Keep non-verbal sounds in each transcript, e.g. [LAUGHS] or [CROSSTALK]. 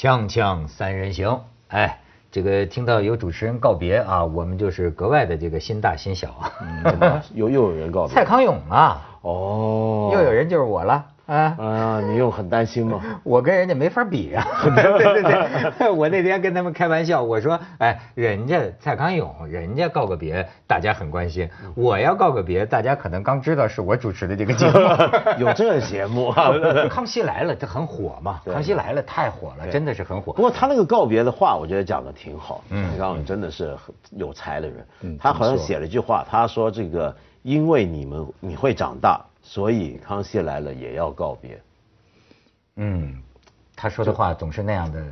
锵锵三人行，哎，这个听到有主持人告别啊，我们就是格外的这个心大心小啊。又又有人告别蔡康永啊，哦，又有人就是我了啊。啊，你又很担心吗？[LAUGHS] 我跟人家没法比啊！对 [LAUGHS] 对对，[LAUGHS] 我那天跟他们开玩笑，我说，哎，人家蔡康永，人家告个别，大家很关心；我要告个别，大家可能刚知道是我主持的这个节目。有这节目啊？康熙来了，这很火嘛？康熙来了太火了，真的是很火。不过他那个告别的话，我觉得讲的挺好。嗯，康永真的是很有才的人。嗯，他好像写了一句话，他说这个，因为你们你会长大。所以康熙来了也要告别。嗯，他说的话总是那样的，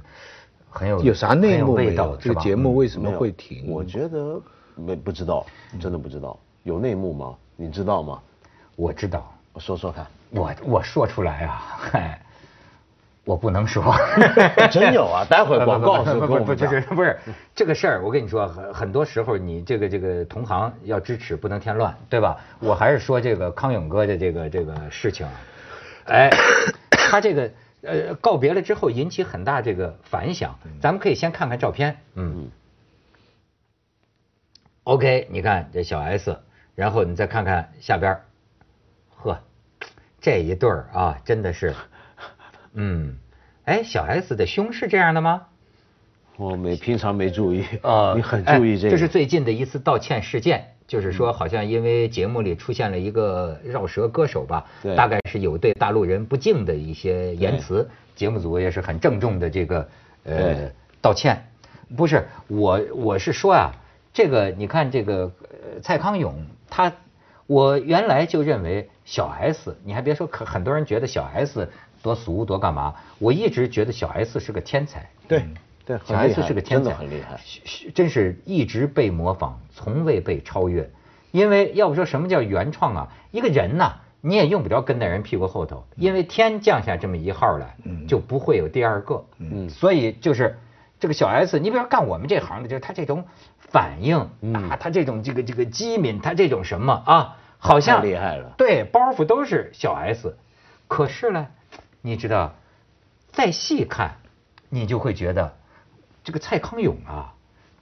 很有有啥内幕味道？这个节目为什么会停？我觉得没不知道，真的不知道。有内幕吗？你知道吗？我知道，我说说看。我我说出来啊，嗨，我不能说。[LAUGHS] 真有啊！[LAUGHS] 待会儿广告不不不不是不是这个事儿，我跟你说，很很多时候你这个这个同行要支持，不能添乱，对吧？我还是说这个康永哥的这个这个事情，[LAUGHS] 哎，他这个呃告别了之后引起很大这个反响，咱们可以先看看照片，嗯，OK，你看这小 S，然后你再看看下边，呵，这一对儿啊，真的是。嗯，哎，小 S 的胸是这样的吗？我没平常没注意 [LAUGHS] 啊，[LAUGHS] 你很注意这个。这是最近的一次道歉事件，就是说好像因为节目里出现了一个绕舌歌手吧，大概是有对大陆人不敬的一些言辞，节目组也是很郑重的这个呃道歉。不是我我是说啊，这个你看这个蔡康永他，我原来就认为小 S，你还别说，可很多人觉得小 S。多俗多干嘛？我一直觉得小 S 是个天才。对对，小 S 是个天才，很厉害，真是一直被模仿，从未被超越。因为要不说什么叫原创啊？一个人呐，你也用不着跟在人屁股后头，因为天降下这么一号来，就不会有第二个。嗯，所以就是这个小 S，你比如说干我们这行的，就是他这种反应啊，他这种这个这个机敏，他这种什么啊，好像厉害了。对，包袱都是小 S，可是呢？你知道，再细看，你就会觉得这个蔡康永啊，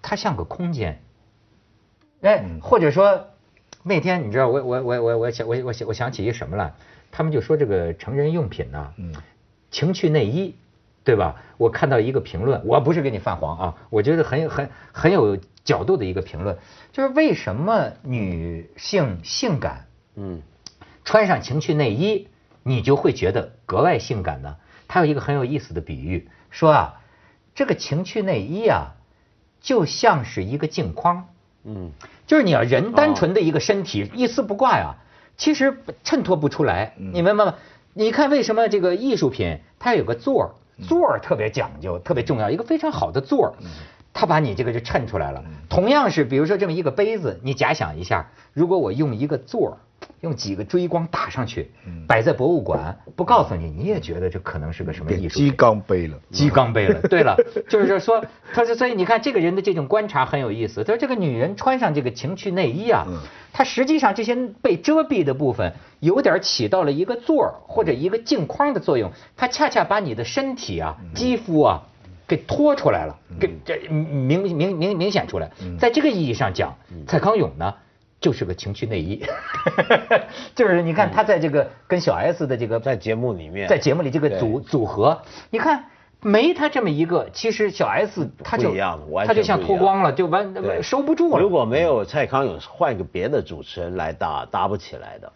他像个空间。哎，或者说那天你知道，我我我我我想我我想我想起一什么了？他们就说这个成人用品呢，嗯情趣内衣，对吧？我看到一个评论，我不是给你泛黄啊，我觉得很很很有角度的一个评论，就是为什么女性性感，嗯，穿上情趣内衣。你就会觉得格外性感呢。他有一个很有意思的比喻，说啊，这个情趣内衣啊，就像是一个镜框，嗯，就是你要人单纯的一个身体一丝不挂呀，其实衬托不出来。你明白吗？你看为什么这个艺术品它有个座儿，座儿特别讲究，特别重要，一个非常好的座儿，它把你这个就衬出来了。同样是，比如说这么一个杯子，你假想一下，如果我用一个座儿。用几个追光打上去，摆在博物馆，不告诉你，你也觉得这可能是个什么艺术？鸡缸杯了，鸡缸杯了。[LAUGHS] 对了，就是说，他说，所以你看这个人的这种观察很有意思。他说，这个女人穿上这个情趣内衣啊，她实际上这些被遮蔽的部分，有点起到了一个座儿或者一个镜框的作用。它恰恰把你的身体啊、肌肤啊，给托出来了，给这明明明明显出来。在这个意义上讲，蔡康永呢？就是个情趣内衣，[LAUGHS] 就是你看他在这个跟小 S 的这个在节目里面，在节目里这个组组合，你看没他这么一个，其实小 S 他就他就像脱光了，就完收不住了。如果没有蔡康永，换一个别的主持人来搭搭不起来的，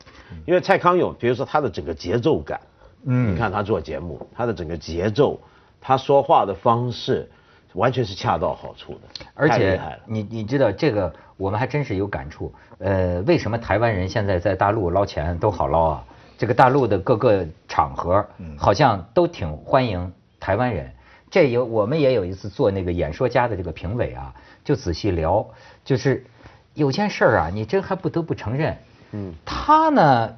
因为蔡康永，比如说他的整个节奏感，嗯，你看他做节目，他的整个节奏，他说话的方式。完全是恰到好处的，而且你你知道这个，我们还真是有感触。呃，为什么台湾人现在在大陆捞钱都好捞啊？这个大陆的各个场合，好像都挺欢迎台湾人。这有我们也有一次做那个演说家的这个评委啊，就仔细聊，就是有件事儿啊，你真还不得不承认，嗯，他呢，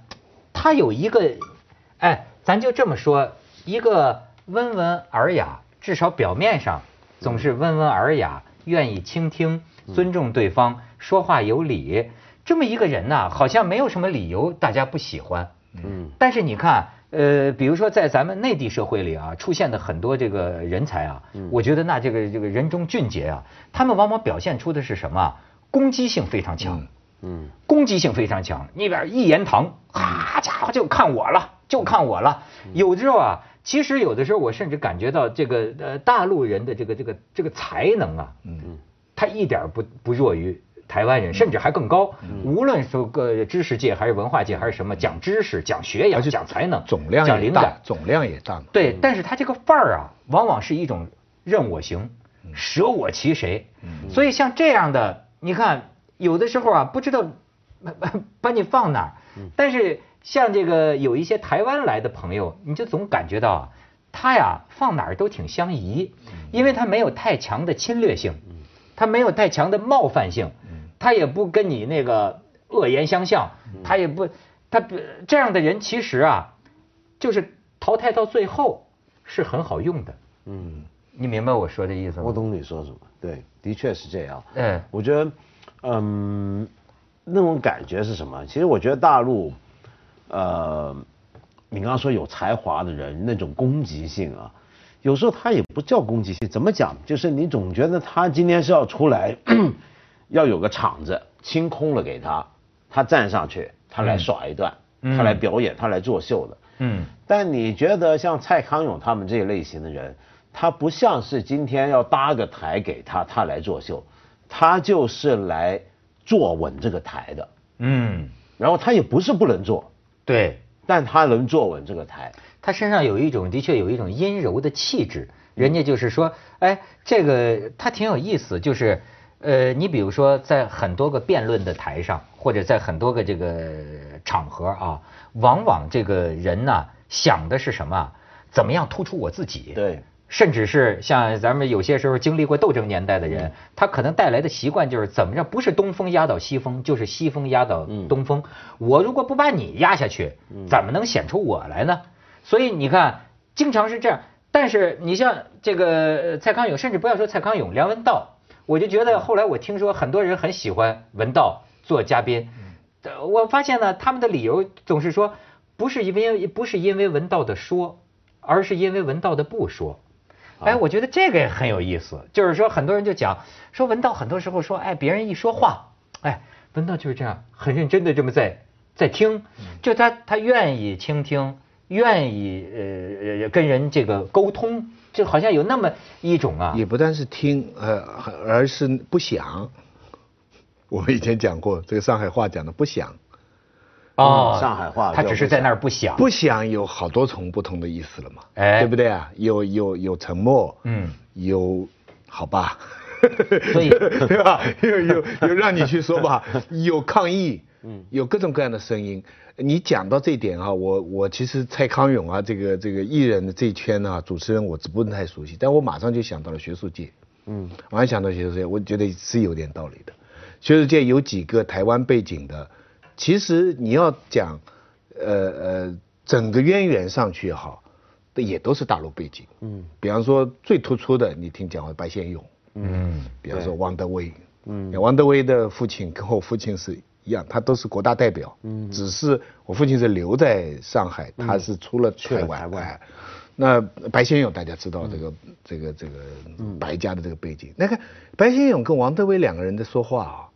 他有一个，哎，咱就这么说，一个温文尔雅，至少表面上。总是温文尔雅，愿意倾听，尊重对方，说话有理，这么一个人呢，好像没有什么理由大家不喜欢。嗯，但是你看呃，比如说在咱们内地社会里啊，出现的很多这个人才啊，我觉得那这个这个人中俊杰啊，他们往往表现出的是什么？攻击性非常强。嗯，攻击性非常强。那边一言堂，哈家伙就看我了，就看我了。有的时候啊，其实有的时候我甚至感觉到这个呃大陆人的这个这个这个才能啊，嗯嗯，他一点不不弱于台湾人，甚至还更高。无论是个知识界还是文化界还是什么，讲知识、讲学养、讲才能，总量也大，总量也大。对，但是他这个范儿啊，往往是一种任我行，舍我其谁。所以像这样的，你看。有的时候啊，不知道把 [LAUGHS] 把你放哪儿，但是像这个有一些台湾来的朋友，你就总感觉到啊，他呀放哪儿都挺相宜，因为他没有太强的侵略性，他没有太强的冒犯性，他也不跟你那个恶言相向，他也不他这样的人其实啊，就是淘汰到最后是很好用的。嗯，你明白我说的意思吗？我懂你说什么，对，的确是这样。嗯，我觉得。嗯，那种感觉是什么？其实我觉得大陆，呃，你刚刚说有才华的人那种攻击性啊，有时候他也不叫攻击性，怎么讲？就是你总觉得他今天是要出来，要有个场子清空了给他，他站上去，他来耍一段，他来表演，他来作秀的。嗯。但你觉得像蔡康永他们这一类型的人，他不像是今天要搭个台给他，他来作秀。他就是来坐稳这个台的，嗯，然后他也不是不能坐，对，但他能坐稳这个台。他身上有一种，的确有一种阴柔的气质。人家就是说，哎，这个他挺有意思，就是，呃，你比如说在很多个辩论的台上，或者在很多个这个场合啊，往往这个人呢想的是什么？怎么样突出我自己？对。甚至是像咱们有些时候经历过斗争年代的人，他可能带来的习惯就是怎么着，不是东风压倒西风，就是西风压倒东风。我如果不把你压下去，怎么能显出我来呢？所以你看，经常是这样。但是你像这个蔡康永，甚至不要说蔡康永，梁文道，我就觉得后来我听说很多人很喜欢文道做嘉宾，我发现呢，他们的理由总是说，不是因为不是因为文道的说，而是因为文道的不说。哎，我觉得这个也很有意思，就是说很多人就讲说文道很多时候说，哎，别人一说话，哎，文道就是这样很认真的这么在在听，就他他愿意倾听，愿意呃跟人这个沟通，就好像有那么一种啊，也不单是听，呃，而是不想。我们以前讲过这个上海话讲的不想。哦，上海话，他只是在那儿不想，不想有好多重不同的意思了嘛，哎，对不对啊？有有有沉默，嗯，有好吧，所以 [LAUGHS] 对吧？有有有让你去说吧，有抗议，嗯，有各种各样的声音。你讲到这点啊，我我其实蔡康永啊，这个这个艺人的这一圈啊，主持人我不是太熟悉，但我马上就想到了学术界，嗯，马上想到学术界，我觉得是有点道理的。学术界有几个台湾背景的。其实你要讲，呃呃，整个渊源上去也好，也都是大陆背景。嗯，比方说最突出的，你听讲过白先勇。嗯，比方说王德威。嗯，王德威的父亲跟我父亲是一样，他都是国大代表。嗯，只是我父亲是留在上海，他是出了台湾。那白先勇大家知道这个这个这个白家的这个背景。那个白先勇跟王德威两个人的说话啊。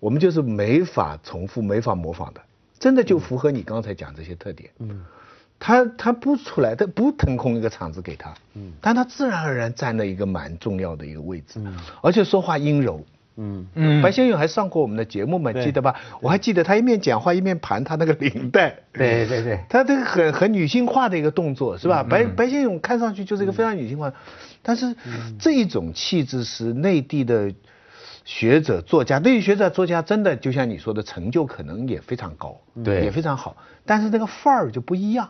我们就是没法重复、没法模仿的，真的就符合你刚才讲这些特点。嗯，他他不出来，他不腾空一个场子给他，嗯，但他自然而然占了一个蛮重要的一个位置，嗯，而且说话阴柔，嗯嗯。白先勇还上过我们的节目嘛？记得吧？我还记得他一面讲话一面盘他那个领带，对对对，他这个很很女性化的一个动作是吧？白白先勇看上去就是一个非常女性化，但是这一种气质是内地的。学者、作家，内地学者、作家，真的就像你说的，成就可能也非常高，对，也非常好。但是那个范儿就不一样，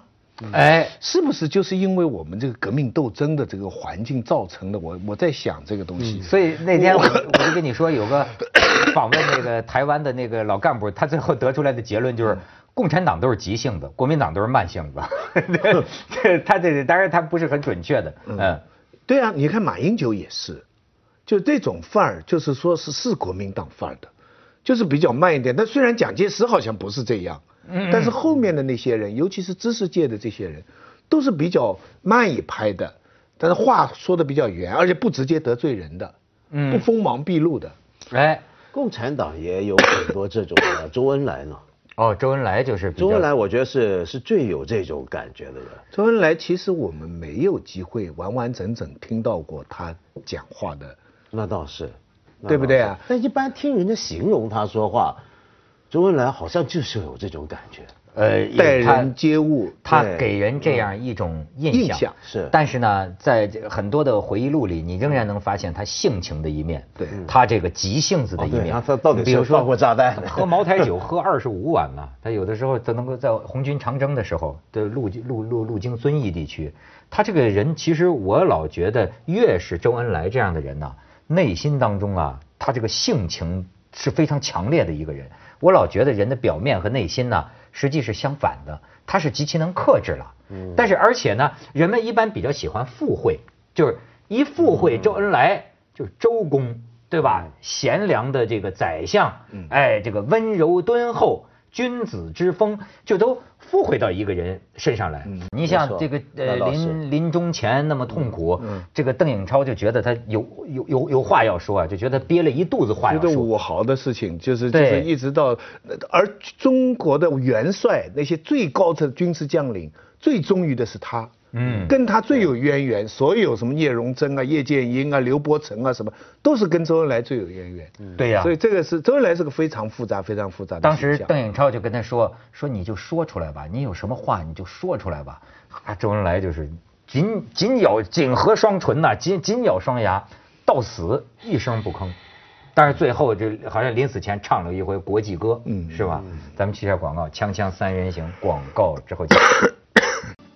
哎，是不是就是因为我们这个革命斗争的这个环境造成的？我我在想这个东西。所以那天我我就跟你说，有个 [LAUGHS] 访问那个台湾的那个老干部，他最后得出来的结论就是，共产党都是急性子，国民党都是慢性子。[LAUGHS] 他这当然他不是很准确的，嗯，对啊，你看马英九也是。就这种范儿，就是说是是国民党范儿的，就是比较慢一点。但虽然蒋介石好像不是这样，但是后面的那些人，尤其是知识界的这些人，都是比较慢一拍的，但是话说的比较圆，而且不直接得罪人的，嗯不锋芒毕露的。哎，共产党也有很多这种的，周恩来呢？哦，周恩来就是周恩来，我觉得是是最有这种感觉的人。周恩来其实我们没有机会完完整整听到过他讲话的，那倒是，对不对啊？但一般听人家形容他说话，周恩来好像就是有这种感觉。呃，待人接物，他给人这样一种印象是。但是呢，在很多的回忆录里，你仍然能发现他性情的一面，对，他这个急性子的一面。他到底比如说放过炸弹，[LAUGHS] 喝茅台酒喝二十五碗呢？他有的时候他能够在红军长征的时候，的路路路路经遵义地区，他这个人其实我老觉得，越是周恩来这样的人呢，内心当中啊，他这个性情是非常强烈的一个人。我老觉得人的表面和内心呢。实际是相反的，他是极其能克制了。嗯，但是而且呢，人们一般比较喜欢附会，就是一附会周恩来就是周公，对吧？贤良的这个宰相，哎，这个温柔敦厚。君子之风就都附回到一个人身上来。你像这个呃临临终前那么痛苦，这个邓颖超就觉得他有有有有话要说啊，就觉得憋了一肚子话要说。觉得武豪的事情就是就是一直到，而中国的元帅那些最高的军事将领最忠于的是他。嗯，跟他最有渊源，所有什么聂荣臻啊、叶剑英啊、刘伯承啊，什么都是跟周恩来最有渊源。对呀，所以这个是周恩来是个非常复杂、非常复杂的。当时邓颖超就跟他说：“说你就说出来吧，你有什么话你就说出来吧。”啊，周恩来就是紧紧咬、紧合双唇呐，紧紧咬双牙，到死一声不吭。但是最后这好像临死前唱了一回国际歌，嗯，是吧？咱们去下广告，锵锵三人行，广告之后见。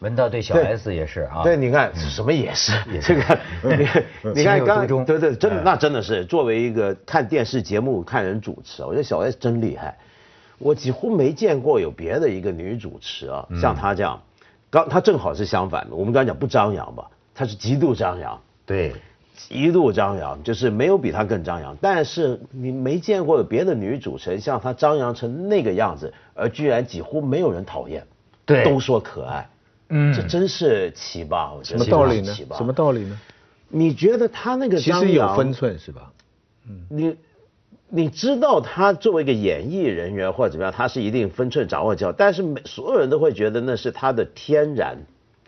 文道对小 S 也是啊，对，你看什么也是这个，你你看刚对对，真的那真的是作为一个看电视节目看人主持，我觉得小 S 真厉害，我几乎没见过有别的一个女主持啊，像她这样，刚她正好是相反的，我们刚才讲不张扬吧，她是极度张扬，对，极度张扬，就是没有比她更张扬，但是你没见过有别的女主持人像她张扬成那个样子，而居然几乎没有人讨厌，对，都说可爱。嗯，这真是奇葩，我觉得。什么道理呢？什么道理呢？你觉得他那个其实有分寸是吧？嗯，你你知道他作为一个演艺人员或者怎么样，他是一定分寸掌握较，但是每所有人都会觉得那是他的天然，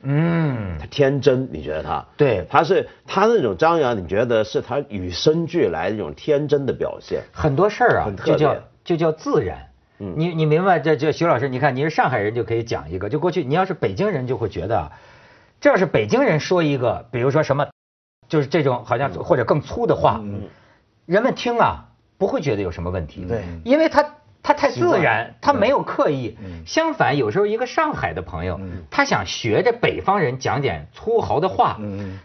嗯，他天真，你觉得他？对，他是他那种张扬，你觉得是他与生俱来的一种天真的表现？很多事儿啊，就叫就叫自然。你你明白这这徐老师，你看你是上海人就可以讲一个，就过去你要是北京人就会觉得，这要是北京人说一个，比如说什么，就是这种好像或者更粗的话，人们听啊不会觉得有什么问题，对，因为他他太自然，他没有刻意。相反，有时候一个上海的朋友，他想学着北方人讲点粗豪的话，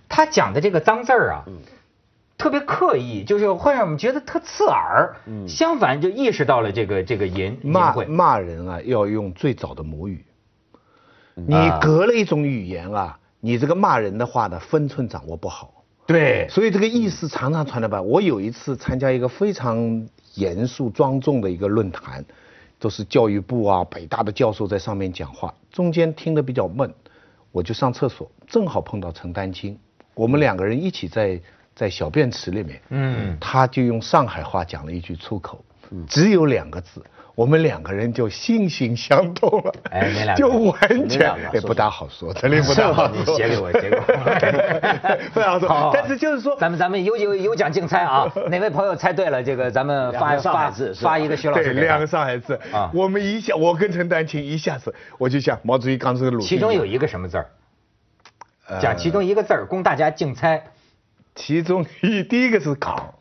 他讲的这个脏字儿啊。特别刻意，就是会让我们觉得特刺耳。嗯，相反就意识到了这个这个淫骂骂人啊，要用最早的母语。你隔了一种语言啊，你这个骂人的话的分寸掌握不好。对，所以这个意思常常传的吧。我有一次参加一个非常严肃庄重的一个论坛，都是教育部啊、北大的教授在上面讲话，中间听得比较闷，我就上厕所，正好碰到陈丹青，我们两个人一起在。在小便池里面，嗯，他就用上海话讲了一句粗口，只有两个字，我们两个人就心心相通了，哎，你俩就完全也不大好说，真的不大好说。写给我，写给我，[LAUGHS] 不好说。但是就是说，咱们咱们有有有奖竞猜啊，[LAUGHS] 哪位朋友猜对了，这个咱们发发发一个徐老师。对，两个上海字啊，我们一下，我跟陈丹青一下子，我就想毛主席刚才的鲁。其中有一个什么字儿？讲其中一个字儿，供大家竞猜。其中一第一个是“港”，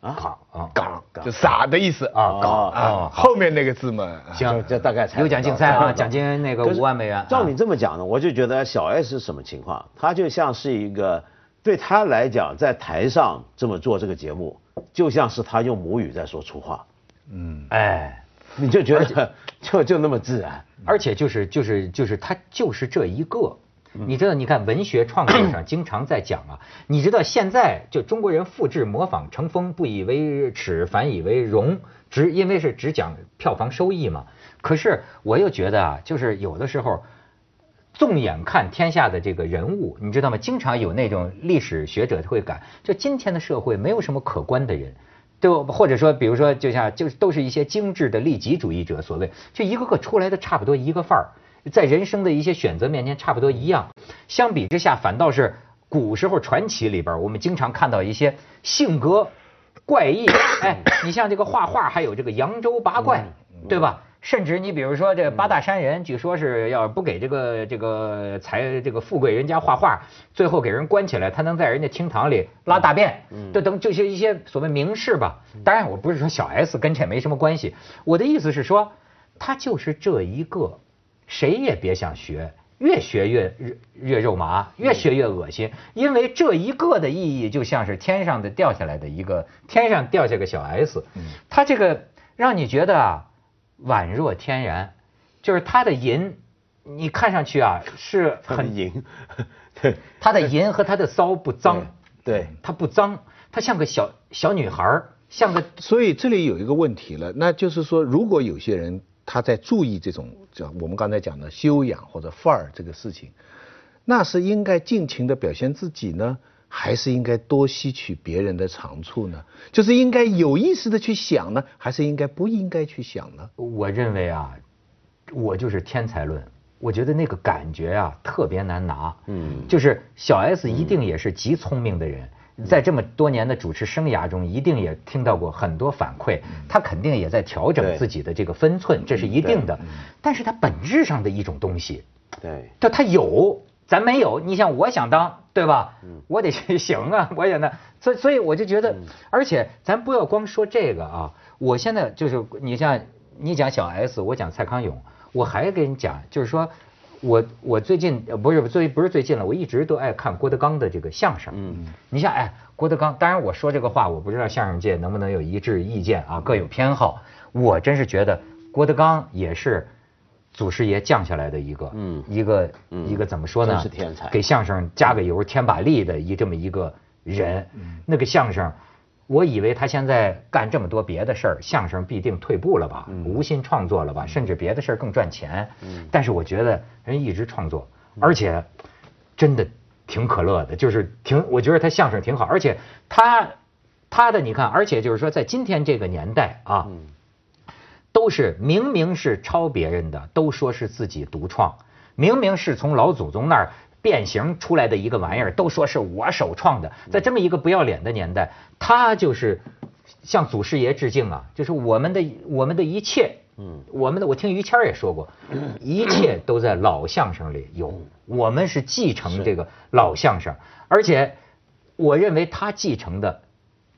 啊，港啊，港就傻的意思啊，港啊，后面那个字嘛，行，这大概有奖竞猜啊，奖金那个五万美元。照你这么讲呢，我就觉得小 S 是什么情况？他就像是一个，对他来讲，在台上这么做这个节目，就像是他用母语在说粗话。嗯，哎，你就觉得就 [LAUGHS] 就那么自然，而且就是就是就是他就是这一个。你知道，你看文学创作上经常在讲啊，你知道现在就中国人复制模仿成风，不以为耻，反以为荣，只因为是只讲票房收益嘛。可是我又觉得啊，就是有的时候。纵眼看天下的这个人物，你知道吗？经常有那种历史学者会感，就今天的社会没有什么可观的人，就或者说，比如说，就像就是都是一些精致的利己主义者，所谓就一个个出来的差不多一个范儿，在人生的一些选择面前差不多一样。相比之下，反倒是古时候传奇里边，我们经常看到一些性格怪异。哎，你像这个画画，还有这个扬州八怪，对吧？甚至你比如说这八大山人，据说是要不给这个这个财这个富贵人家画画，最后给人关起来，他能在人家厅堂里拉大便，这等这些一些所谓名士吧。当然我不是说小 S 跟这没什么关系，我的意思是说，他就是这一个，谁也别想学，越学越越肉麻，越学越恶心，因为这一个的意义就像是天上的掉下来的一个天上掉下个小 S，他这个让你觉得啊。宛若天然，就是它的银，你看上去啊是很银，[LAUGHS] 对，它的银和它的骚不脏，对，它不脏，它像个小小女孩像个。所以这里有一个问题了，那就是说，如果有些人他在注意这种叫我们刚才讲的修养或者范儿这个事情，那是应该尽情的表现自己呢？还是应该多吸取别人的长处呢？就是应该有意识的去想呢，还是应该不应该去想呢？我认为啊，我就是天才论。我觉得那个感觉啊特别难拿。嗯，就是小 S 一定也是极聪明的人，在这么多年的主持生涯中，一定也听到过很多反馈，他肯定也在调整自己的这个分寸，这是一定的。但是他本质上的一种东西，对，他他有。咱没有，你像我想当，对吧？我得去 [LAUGHS] 行啊，我也那，所以所以我就觉得，而且咱不要光说这个啊，我现在就是你像你讲小 S，我讲蔡康永，我还跟你讲，就是说我我最近不是最不是最近了，我一直都爱看郭德纲的这个相声。嗯，你像哎，郭德纲，当然我说这个话，我不知道相声界能不能有一致意见啊，各有偏好。我真是觉得郭德纲也是。祖师爷降下来的一个，嗯，一个一个怎么说呢？是天才，给相声加个油添把力的一这么一个人。嗯那个相声，我以为他现在干这么多别的事儿，相声必定退步了吧，无心创作了吧，甚至别的事儿更赚钱。嗯，但是我觉得人一直创作，而且真的挺可乐的，就是挺，我觉得他相声挺好，而且他他的你看，而且就是说在今天这个年代啊。都是明明是抄别人的，都说是自己独创；明明是从老祖宗那儿变形出来的一个玩意儿，都说是我首创的。在这么一个不要脸的年代，他就是向祖师爷致敬啊！就是我们的我们的一切，嗯，我们的我听于谦也说过，一切都在老相声里有，我们是继承这个老相声，而且我认为他继承的。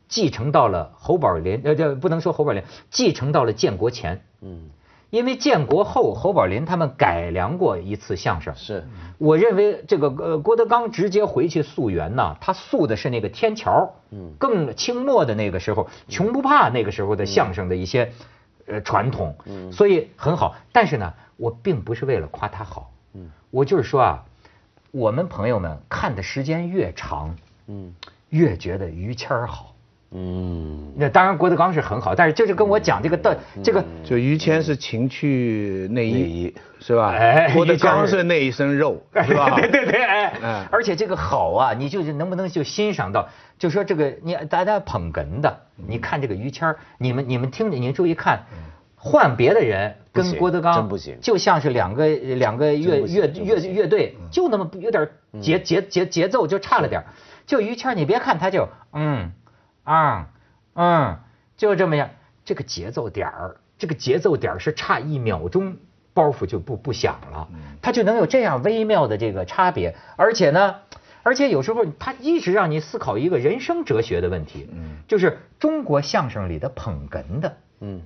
继承到了侯宝林，呃，这不能说侯宝林，继承到了建国前，嗯，因为建国后侯宝林他们改良过一次相声，是，我认为这个呃郭德纲直接回去溯源呢，他溯的是那个天桥，嗯，更清末的那个时候，穷不怕那个时候的相声的一些呃传统，嗯，所以很好，但是呢，我并不是为了夸他好，嗯，我就是说啊，我们朋友们看的时间越长，嗯，越觉得于谦儿好。嗯，那当然，郭德纲是很好，但是就是跟我讲这个的这个，就于谦是情趣内衣，是吧？哎，郭德纲是那一身肉，是吧？对对对，哎，而且这个好啊，你就是能不能就欣赏到，就说这个你大家捧哏的，你看这个于谦你们你们听着，你注意看，换别的人跟郭德纲真不行，就像是两个两个乐乐乐乐队，就那么有点节节节节奏就差了点，就于谦你别看他就嗯。啊，嗯，就这么样，这个节奏点儿，这个节奏点儿是差一秒钟，包袱就不不响了，它就能有这样微妙的这个差别，而且呢，而且有时候它一直让你思考一个人生哲学的问题，嗯，就是中国相声里的捧哏的，嗯，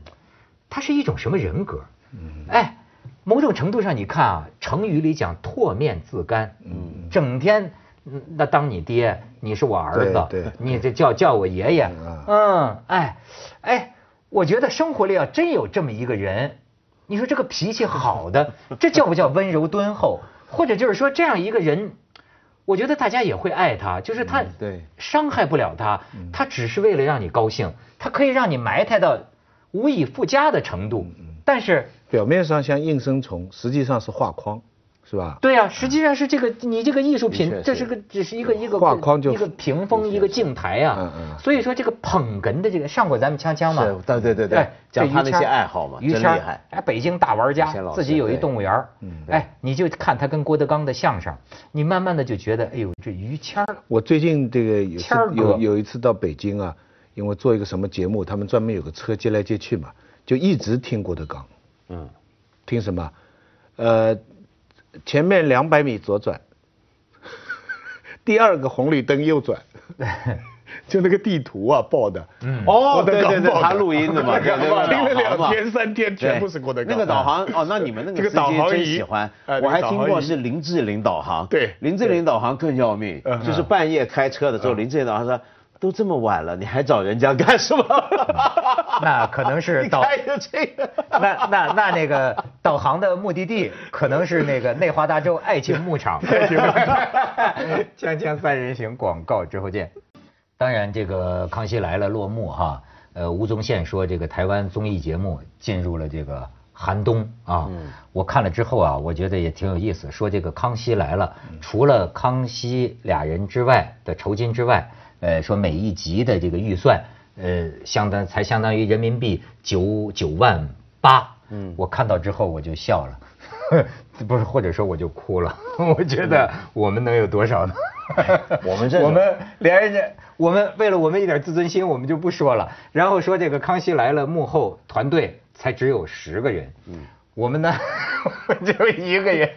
他是一种什么人格？嗯，哎，某种程度上你看啊，成语里讲唾面自干，嗯，整天。那当你爹，你是我儿子，你这叫叫我爷爷，嗯，哎，哎，我觉得生活里要真有这么一个人，你说这个脾气好的，这叫不叫温柔敦厚？或者就是说这样一个人，我觉得大家也会爱他，就是他伤害不了他，他只是为了让你高兴，他可以让你埋汰到无以复加的程度，但是。表面上像应声虫，实际上是画框，是吧？对呀，实际上是这个你这个艺术品，这是个只是一个一个画框就一个屏风一个镜台啊。嗯嗯。所以说这个捧哏的这个上过咱们锵锵嘛？对对对对。讲他那些爱好嘛，于谦哎，北京大玩家，自己有一动物园哎，你就看他跟郭德纲的相声，你慢慢的就觉得，哎呦，这于谦我最近这个有有有一次到北京啊，因为做一个什么节目，他们专门有个车接来接去嘛，就一直听郭德纲。嗯，听什么？呃，前面两百米左转，[LAUGHS] 第二个红绿灯右转，[LAUGHS] 就那个地图啊报的。嗯，哦，对对对，他录音的嘛，[LAUGHS] 听了两天三天，全部是郭德纲。那个导航哦，那你们那个导航真喜欢，我还听过是林志玲导航。对，林志玲导航更要命，就是半夜开车的时候，林志玲导航说。都这么晚了，你还找人家干什么？那可能是 [LAUGHS] 导这个，[LAUGHS] 那那那那个导航的目的地可能是那个内华达州爱情牧场。[LAUGHS] 锵锵三人行广告之后见。当然，这个《康熙来了》落幕哈，呃，吴宗宪说这个台湾综艺节目进入了这个寒冬啊。我看了之后啊，我觉得也挺有意思。说这个《康熙来了》，除了康熙俩人之外的酬金之外。呃，说每一集的这个预算，呃，相当才相当于人民币九九万八。嗯，我看到之后我就笑了，[LAUGHS] 不是，或者说我就哭了。[LAUGHS] 我觉得我们能有多少呢？[LAUGHS] 我们这我们连人家，我们为了我们一点自尊心，我们就不说了。然后说这个《康熙来了》幕后团队才只有十个人，嗯，我们呢 [LAUGHS] 就一个人。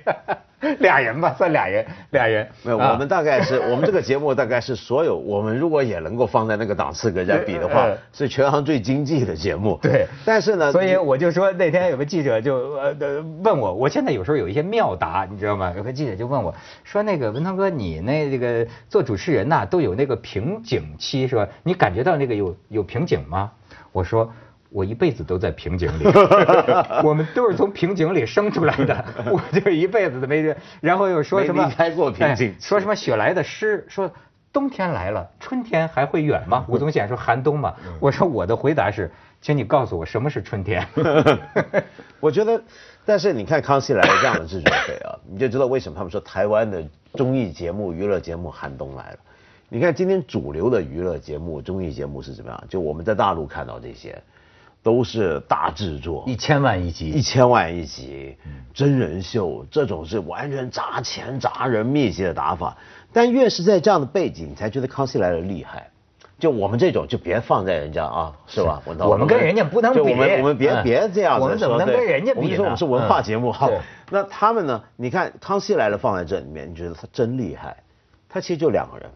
[LAUGHS] 俩人吧，算俩人，俩人没有。我们大概是 [LAUGHS] 我们这个节目大概是所有我们如果也能够放在那个档次跟人家比的话，是全行最经济的节目。对，但是呢，所以我就说那天有个记者就呃问我，我现在有时候有一些妙答，你知道吗？有个记者就问我说：“那个文涛哥，你那这个做主持人呐，都有那个瓶颈期是吧？你感觉到那个有有瓶颈吗？”我说。我一辈子都在瓶颈里，[LAUGHS] 我们都是从瓶颈里生出来的，[LAUGHS] 我就一辈子都没然后又说什么离开过瓶颈，说什么雪莱的诗，说冬天来了，春天还会远吗？[LAUGHS] 吴宗宪说寒冬嘛。我说我的回答是，请你告诉我什么是春天。我觉得，但是你看康熙来了这样的制作费啊，你就知道为什么他们说台湾的综艺节目、娱乐节目寒冬来了。你看今天主流的娱乐节目、综艺节目是怎么样？就我们在大陆看到这些。都是大制作，一千万一集，一千万一集，真人秀这种是完全砸钱砸人密集的打法。但越是在这样的背景，你才觉得康熙来了厉害。就我们这种就别放在人家啊，是吧？我们跟人家不能比，我们我们别别这样子我们怎么能跟人家比呢？我们说我们是文化节目哈。那他们呢？你看康熙来了放在这里面，你觉得他真厉害？他其实就两个人，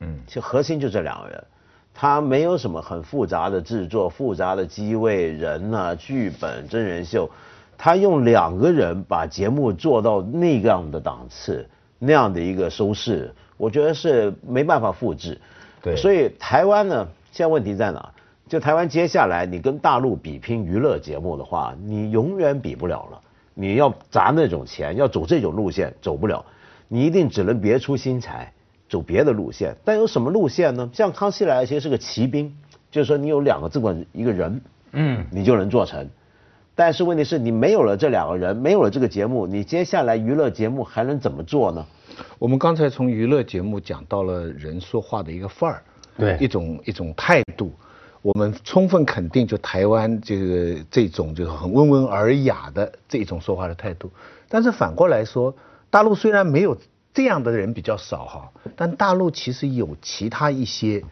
嗯，其实核心就这两个人。他没有什么很复杂的制作、复杂的机位、人啊、剧本、真人秀，他用两个人把节目做到那样的档次、那样的一个收视，我觉得是没办法复制。对，所以台湾呢，现在问题在哪？就台湾接下来你跟大陆比拼娱乐节目的话，你永远比不了了。你要砸那种钱，要走这种路线，走不了。你一定只能别出心裁。走别的路线，但有什么路线呢？像康熙来了，其实是个骑兵，就是说你有两个这么一个人，嗯，你就能做成。但是问题是你没有了这两个人，没有了这个节目，你接下来娱乐节目还能怎么做呢？我们刚才从娱乐节目讲到了人说话的一个范儿，对，一种一种态度。我们充分肯定，就台湾这个这种就是很温文尔雅的这种说话的态度。但是反过来说，大陆虽然没有。这样的人比较少哈，但大陆其实有其他一些，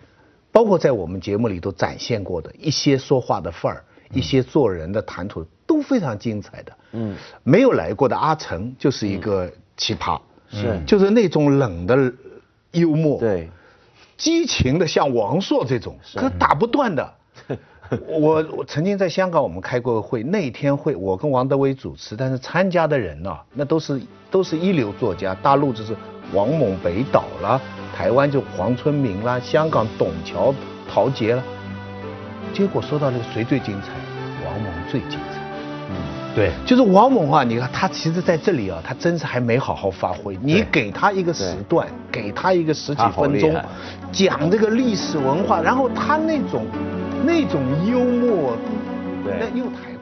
包括在我们节目里都展现过的一些说话的范儿，一些做人的谈吐都非常精彩的。嗯，没有来过的阿成就是一个奇葩，是，就是那种冷的幽默，对，激情的像王朔这种，可打不断的。[LAUGHS] 我我曾经在香港，我们开过会，那天会我跟王德威主持，但是参加的人呢，那都是都是一流作家，大陆就是王蒙、北岛啦，台湾就黄春明啦，香港董桥、陶杰啦。结果说到那个谁最精彩，王蒙最精彩。嗯，对就是王蒙啊，你看他其实在这里啊，他真是还没好好发挥。你给他一个时段，给他一个十几分钟，讲这个历史文化，然后他那种那种幽默，对那又台湾。